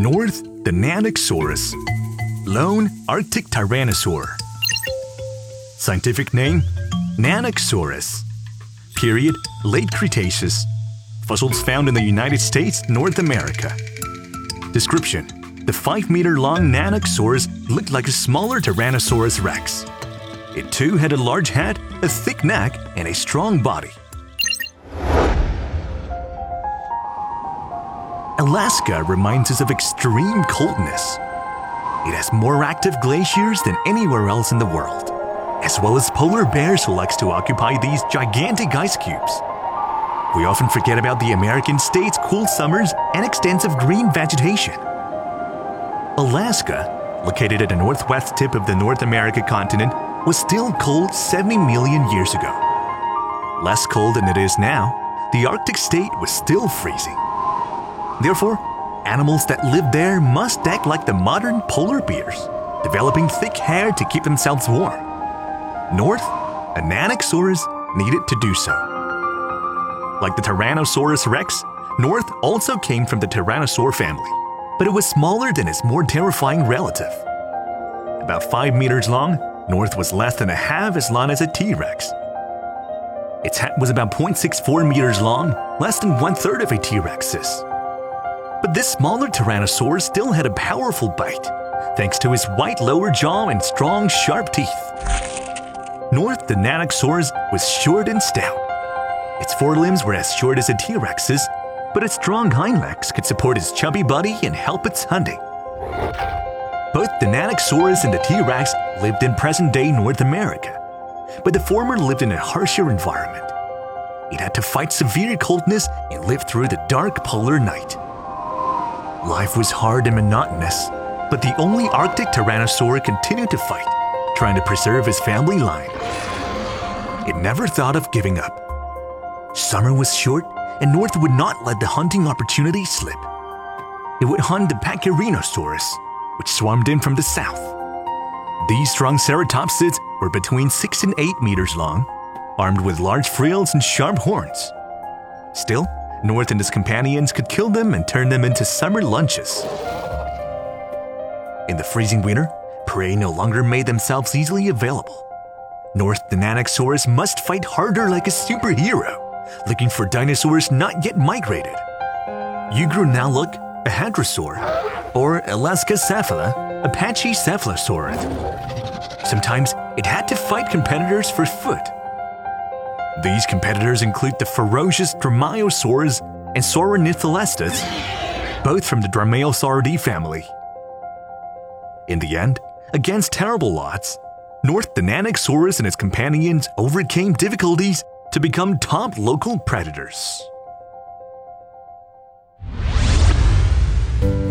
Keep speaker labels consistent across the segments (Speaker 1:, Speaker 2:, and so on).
Speaker 1: North, the Nanuqsaurus. Lone Arctic Tyrannosaur. Scientific name Nanuqsaurus. Period Late Cretaceous. Fossils found in the United States, North America. Description The 5 meter long Nanuqsaurus looked like a smaller Tyrannosaurus rex. It too had a large head, a thick neck, and a strong body. Alaska reminds us of extreme coldness. It has more active glaciers than anywhere else in the world, as well as polar bears who likes to occupy these gigantic ice cubes. We often forget about the American state's cool summers and extensive green vegetation. Alaska, located at the northwest tip of the North America continent, was still cold 70 million years ago. Less cold than it is now, the Arctic state was still freezing. Therefore, animals that live there must act like the modern polar bears, developing thick hair to keep themselves warm. North, a Nanuqsaurus needed to do so. Like the Tyrannosaurus rex, North also came from the Tyrannosaur family, but it was smaller than its more terrifying relative. About 5 meters long, North was less than a half as long as a T Rex. Its head was about 0.64 meters long, less than one third of a T Rex's. But this smaller Tyrannosaurus still had a powerful bite, thanks to his white lower jaw and strong, sharp teeth. North, the Nanuqsaurus was short and stout. Its forelimbs were as short as a T Rex's, but its strong hind legs could support its chubby body and help its hunting. Both the Nanuqsaurus and the T Rex lived in present day North America, but the former lived in a harsher environment. It had to fight severe coldness and live through the dark polar night. Life was hard and monotonous, but the only Arctic Tyrannosaur continued to fight, trying to preserve his family line. It never thought of giving up. Summer was short, and North would not let the hunting opportunity slip. It would hunt the Pachyrhinosaurus, which swarmed in from the south. These strong ceratopsids were between 6 and 8 meters long, armed with large frills and sharp horns. Still, North and his companions could kill them and turn them into summer lunches. In the freezing winter, prey no longer made themselves easily available. North the Nanuqsaurus must fight harder like a superhero, looking for dinosaurs not yet migrated. Ugrunaluk, a hadrosaur, or Alaskacephale, a pachycephalosaurid. Sometimes it had to fight competitors for food. These competitors include the ferocious Dromaeosaurs and Saurornitholestes, both from the Dromaeosauridae family. In the end, against terrible odds, North the Nanuqsaurus and its companions overcame difficulties to become top local predators.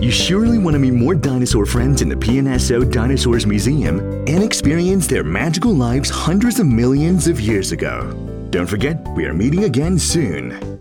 Speaker 1: You surely want to meet more dinosaur friends in the PNSO Dinosaurs Museum and experience their magical lives hundreds of millions of years ago. Don't forget, we are meeting again soon.